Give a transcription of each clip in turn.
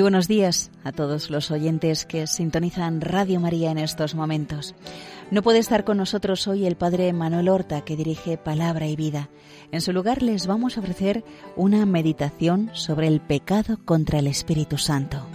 buenos días a todos los oyentes que sintonizan Radio María en estos momentos. No puede estar con nosotros hoy el Padre Manuel Horta, que dirige Palabra y Vida. En su lugar les vamos a ofrecer una meditación sobre el pecado contra el Espíritu Santo.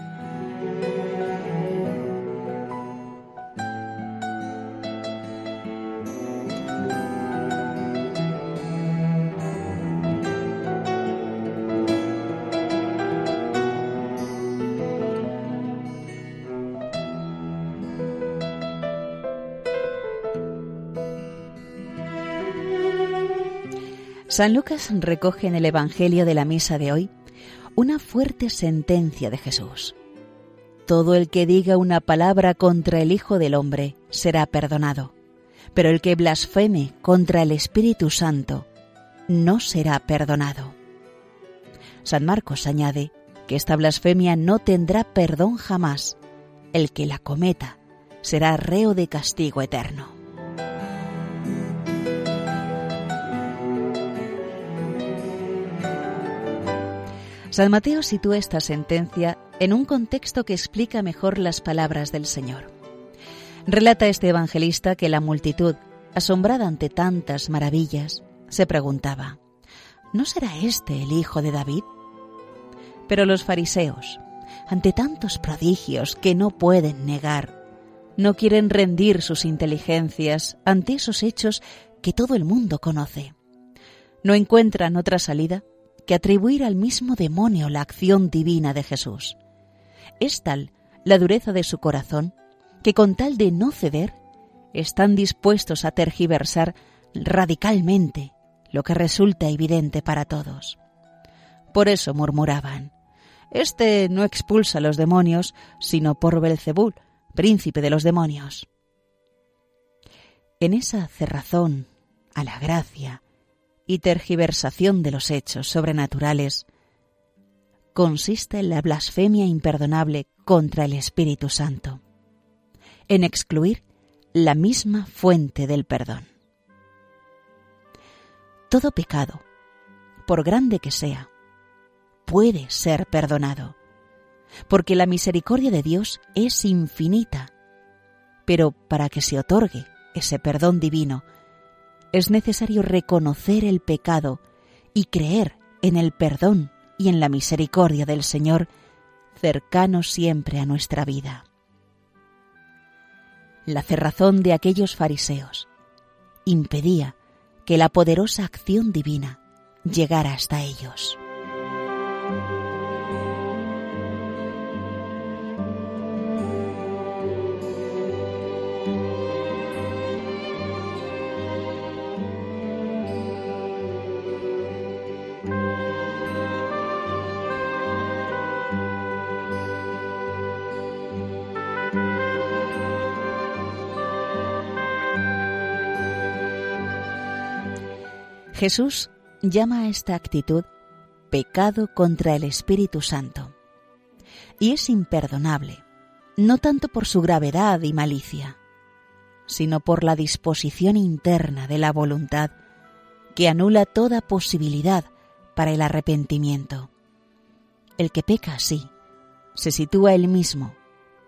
San Lucas recoge en el Evangelio de la Misa de hoy una fuerte sentencia de Jesús. Todo el que diga una palabra contra el Hijo del Hombre será perdonado, pero el que blasfeme contra el Espíritu Santo no será perdonado. San Marcos añade que esta blasfemia no tendrá perdón jamás. El que la cometa será reo de castigo eterno. San Mateo sitúa esta sentencia en un contexto que explica mejor las palabras del Señor. Relata este evangelista que la multitud, asombrada ante tantas maravillas, se preguntaba, ¿no será este el hijo de David? Pero los fariseos, ante tantos prodigios que no pueden negar, no quieren rendir sus inteligencias ante esos hechos que todo el mundo conoce. No encuentran otra salida que atribuir al mismo demonio la acción divina de Jesús. Es tal la dureza de su corazón que con tal de no ceder, están dispuestos a tergiversar radicalmente lo que resulta evidente para todos. Por eso murmuraban, Este no expulsa a los demonios, sino por Belcebul, príncipe de los demonios. En esa cerrazón a la gracia, y tergiversación de los hechos sobrenaturales consiste en la blasfemia imperdonable contra el Espíritu Santo, en excluir la misma fuente del perdón. Todo pecado, por grande que sea, puede ser perdonado, porque la misericordia de Dios es infinita, pero para que se otorgue ese perdón divino, es necesario reconocer el pecado y creer en el perdón y en la misericordia del Señor cercano siempre a nuestra vida. La cerrazón de aquellos fariseos impedía que la poderosa acción divina llegara hasta ellos. Jesús llama a esta actitud pecado contra el Espíritu Santo. Y es imperdonable, no tanto por su gravedad y malicia, sino por la disposición interna de la voluntad que anula toda posibilidad para el arrepentimiento. El que peca así se sitúa él mismo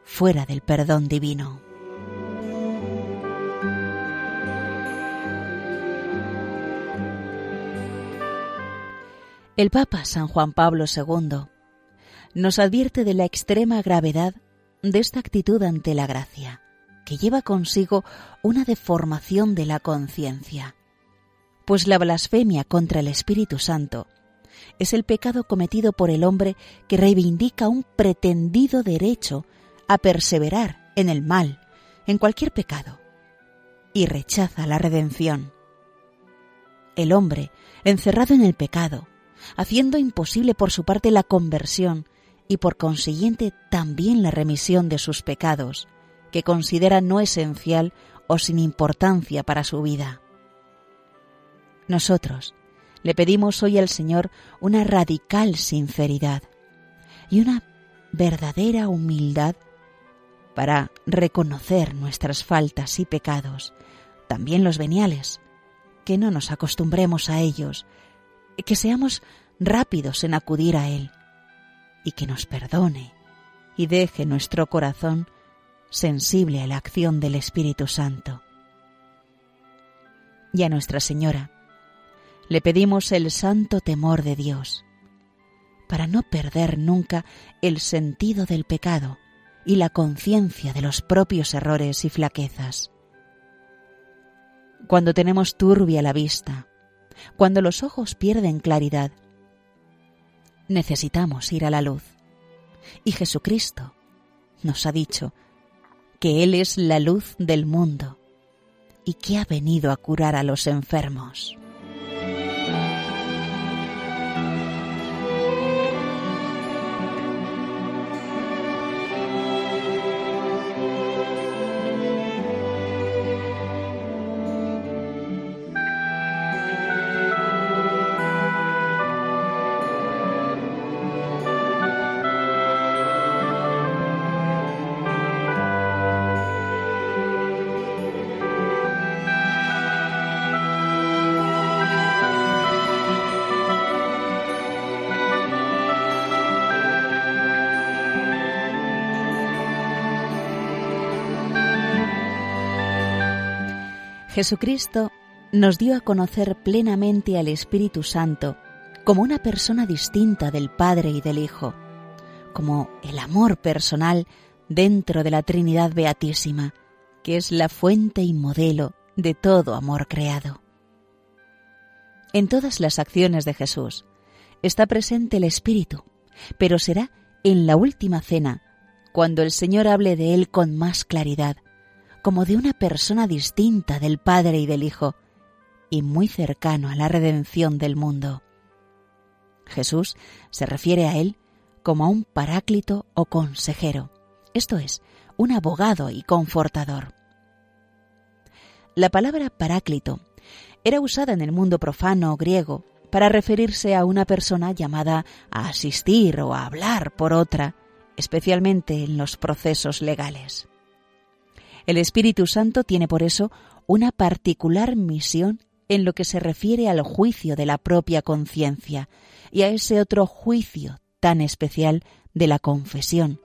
fuera del perdón divino. El Papa San Juan Pablo II nos advierte de la extrema gravedad de esta actitud ante la gracia, que lleva consigo una deformación de la conciencia, pues la blasfemia contra el Espíritu Santo es el pecado cometido por el hombre que reivindica un pretendido derecho a perseverar en el mal, en cualquier pecado, y rechaza la redención. El hombre, encerrado en el pecado, haciendo imposible por su parte la conversión y por consiguiente también la remisión de sus pecados, que considera no esencial o sin importancia para su vida. Nosotros le pedimos hoy al Señor una radical sinceridad y una verdadera humildad para reconocer nuestras faltas y pecados, también los veniales, que no nos acostumbremos a ellos, que seamos rápidos en acudir a Él y que nos perdone y deje nuestro corazón sensible a la acción del Espíritu Santo. Y a Nuestra Señora le pedimos el santo temor de Dios, para no perder nunca el sentido del pecado y la conciencia de los propios errores y flaquezas. Cuando tenemos turbia la vista, cuando los ojos pierden claridad, necesitamos ir a la luz. Y Jesucristo nos ha dicho que Él es la luz del mundo y que ha venido a curar a los enfermos. Jesucristo nos dio a conocer plenamente al Espíritu Santo como una persona distinta del Padre y del Hijo, como el amor personal dentro de la Trinidad Beatísima, que es la fuente y modelo de todo amor creado. En todas las acciones de Jesús está presente el Espíritu, pero será en la última cena, cuando el Señor hable de Él con más claridad, como de una persona distinta del Padre y del Hijo, y muy cercano a la redención del mundo. Jesús se refiere a él como a un paráclito o consejero, esto es, un abogado y confortador. La palabra paráclito era usada en el mundo profano griego para referirse a una persona llamada a asistir o a hablar por otra, especialmente en los procesos legales. El Espíritu Santo tiene por eso una particular misión en lo que se refiere al juicio de la propia conciencia y a ese otro juicio tan especial de la confesión,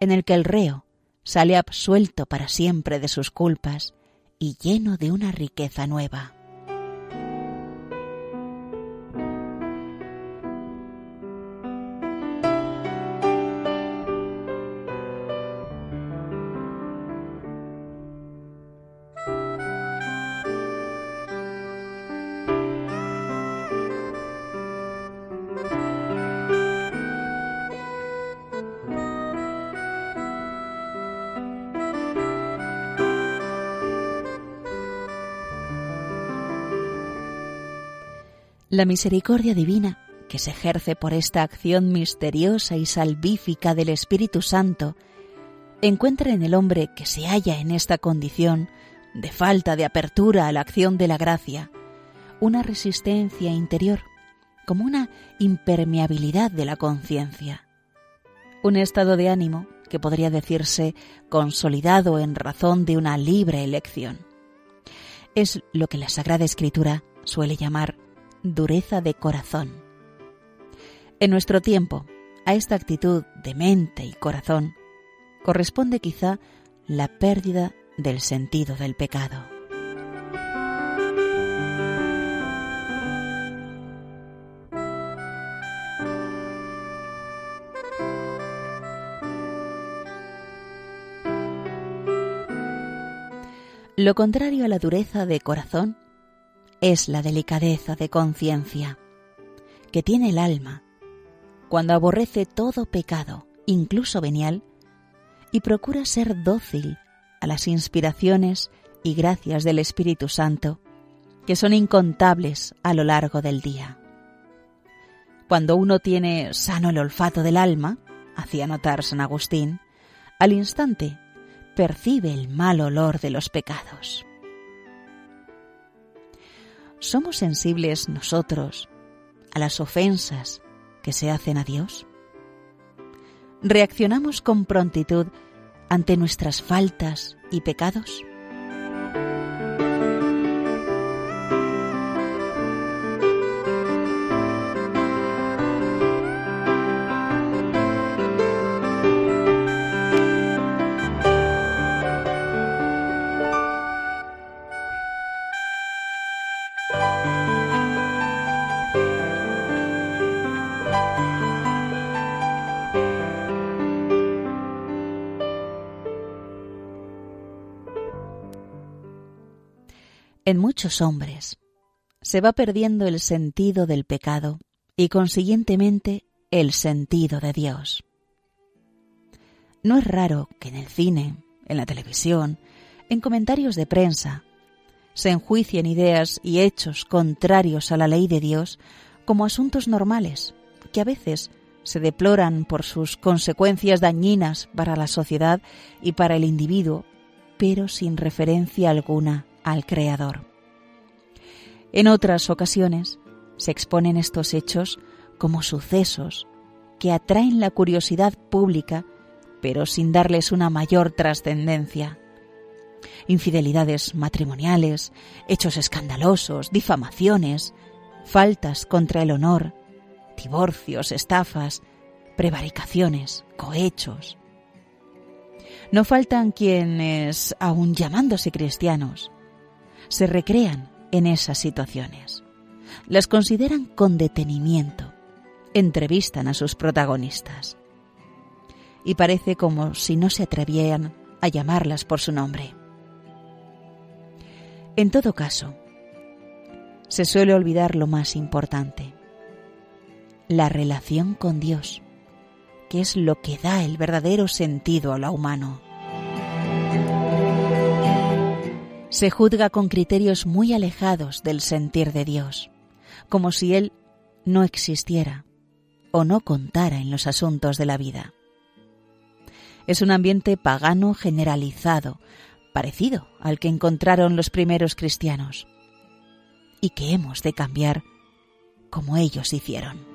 en el que el reo sale absuelto para siempre de sus culpas y lleno de una riqueza nueva. La misericordia divina que se ejerce por esta acción misteriosa y salvífica del Espíritu Santo encuentra en el hombre que se halla en esta condición de falta de apertura a la acción de la gracia una resistencia interior, como una impermeabilidad de la conciencia, un estado de ánimo que podría decirse consolidado en razón de una libre elección. Es lo que la Sagrada Escritura suele llamar dureza de corazón. En nuestro tiempo, a esta actitud de mente y corazón corresponde quizá la pérdida del sentido del pecado. Lo contrario a la dureza de corazón es la delicadeza de conciencia que tiene el alma cuando aborrece todo pecado, incluso venial, y procura ser dócil a las inspiraciones y gracias del Espíritu Santo, que son incontables a lo largo del día. Cuando uno tiene sano el olfato del alma, hacía notar San Agustín, al instante percibe el mal olor de los pecados. ¿Somos sensibles nosotros a las ofensas que se hacen a Dios? ¿Reaccionamos con prontitud ante nuestras faltas y pecados? En muchos hombres se va perdiendo el sentido del pecado y consiguientemente el sentido de Dios. No es raro que en el cine, en la televisión, en comentarios de prensa, se enjuicien ideas y hechos contrarios a la ley de Dios como asuntos normales, que a veces se deploran por sus consecuencias dañinas para la sociedad y para el individuo, pero sin referencia alguna al Creador. En otras ocasiones se exponen estos hechos como sucesos que atraen la curiosidad pública, pero sin darles una mayor trascendencia. Infidelidades matrimoniales, hechos escandalosos, difamaciones, faltas contra el honor, divorcios, estafas, prevaricaciones, cohechos. No faltan quienes, aun llamándose cristianos, se recrean en esas situaciones. Las consideran con detenimiento, entrevistan a sus protagonistas. Y parece como si no se atrevieran a llamarlas por su nombre. En todo caso, se suele olvidar lo más importante, la relación con Dios, que es lo que da el verdadero sentido a lo humano. Se juzga con criterios muy alejados del sentir de Dios, como si Él no existiera o no contara en los asuntos de la vida. Es un ambiente pagano generalizado, parecido al que encontraron los primeros cristianos, y que hemos de cambiar como ellos hicieron.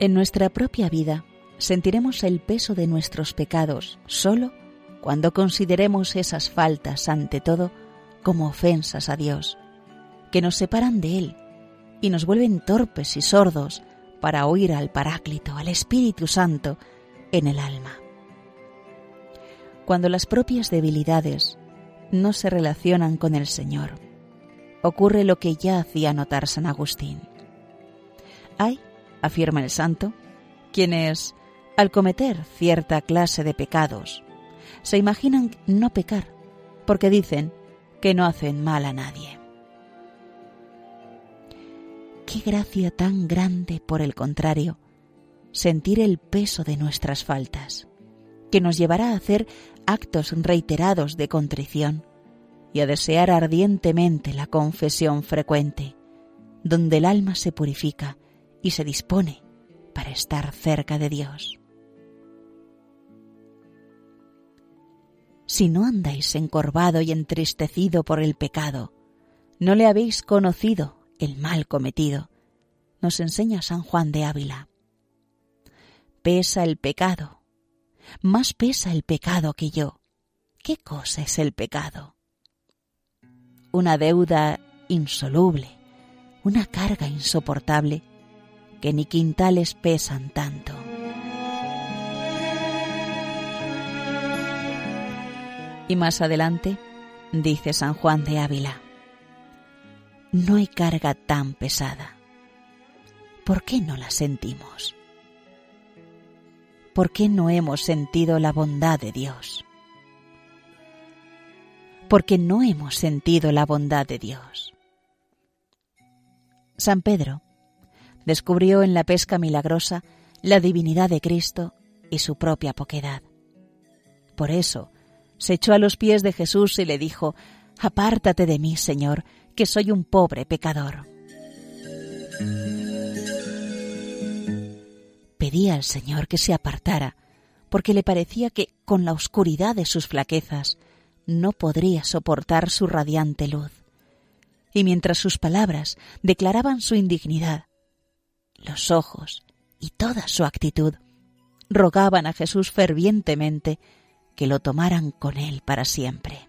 En nuestra propia vida sentiremos el peso de nuestros pecados solo cuando consideremos esas faltas, ante todo, como ofensas a Dios, que nos separan de Él y nos vuelven torpes y sordos para oír al Paráclito, al Espíritu Santo, en el alma. Cuando las propias debilidades no se relacionan con el Señor, ocurre lo que ya hacía notar San Agustín. Hay afirma el santo, quienes, al cometer cierta clase de pecados, se imaginan no pecar, porque dicen que no hacen mal a nadie. Qué gracia tan grande, por el contrario, sentir el peso de nuestras faltas, que nos llevará a hacer actos reiterados de contrición y a desear ardientemente la confesión frecuente, donde el alma se purifica y se dispone para estar cerca de Dios. Si no andáis encorvado y entristecido por el pecado, no le habéis conocido el mal cometido, nos enseña San Juan de Ávila. Pesa el pecado, más pesa el pecado que yo. ¿Qué cosa es el pecado? Una deuda insoluble, una carga insoportable que ni quintales pesan tanto. Y más adelante, dice San Juan de Ávila, no hay carga tan pesada. ¿Por qué no la sentimos? ¿Por qué no hemos sentido la bondad de Dios? Porque no hemos sentido la bondad de Dios. San Pedro descubrió en la pesca milagrosa la divinidad de Cristo y su propia poquedad. Por eso, se echó a los pies de Jesús y le dijo, Apártate de mí, Señor, que soy un pobre pecador. Pedía al Señor que se apartara, porque le parecía que, con la oscuridad de sus flaquezas, no podría soportar su radiante luz. Y mientras sus palabras declaraban su indignidad, los ojos y toda su actitud rogaban a Jesús fervientemente que lo tomaran con él para siempre.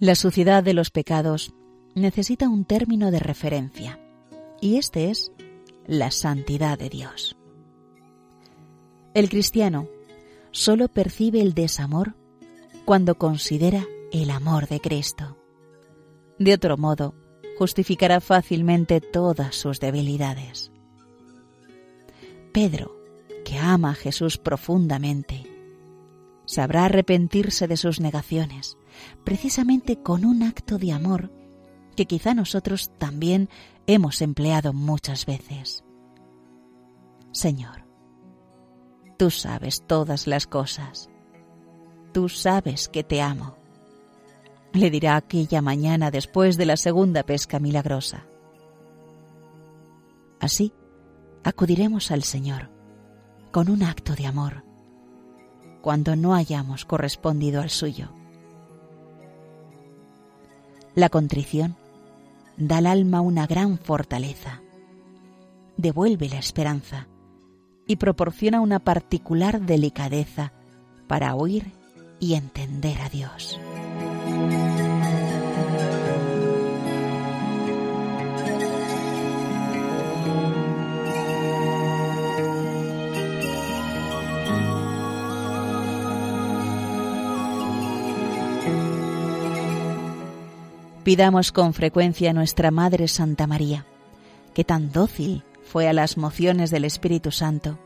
La suciedad de los pecados necesita un término de referencia, y este es la santidad de Dios. El cristiano solo percibe el desamor cuando considera el amor de Cristo. De otro modo, justificará fácilmente todas sus debilidades. Pedro, que ama a Jesús profundamente, sabrá arrepentirse de sus negaciones, precisamente con un acto de amor que quizá nosotros también hemos empleado muchas veces. Señor, tú sabes todas las cosas. Tú sabes que te amo. Le dirá aquella mañana después de la segunda pesca milagrosa. Así, acudiremos al Señor con un acto de amor cuando no hayamos correspondido al suyo. La contrición. Da al alma una gran fortaleza, devuelve la esperanza. Y proporciona una particular delicadeza para oír y entender a Dios. Pidamos con frecuencia a nuestra Madre Santa María, que tan dócil fue a las mociones del Espíritu Santo,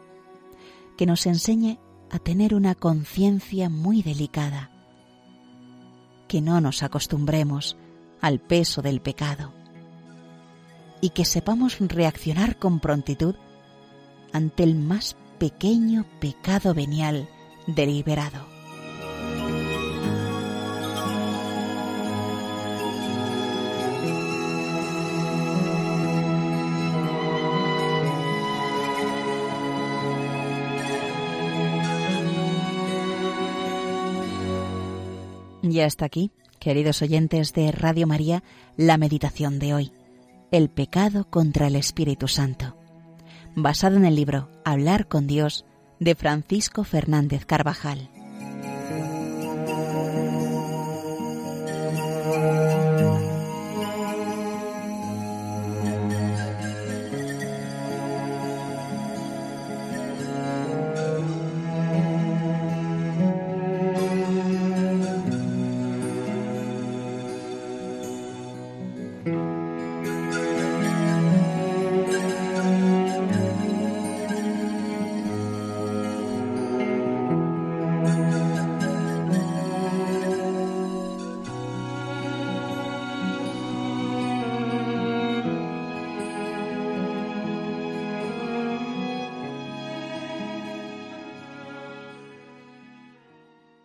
que nos enseñe a tener una conciencia muy delicada, que no nos acostumbremos al peso del pecado y que sepamos reaccionar con prontitud ante el más pequeño pecado venial deliberado. Ya está aquí, queridos oyentes de Radio María, la meditación de hoy, el pecado contra el Espíritu Santo, basado en el libro Hablar con Dios de Francisco Fernández Carvajal.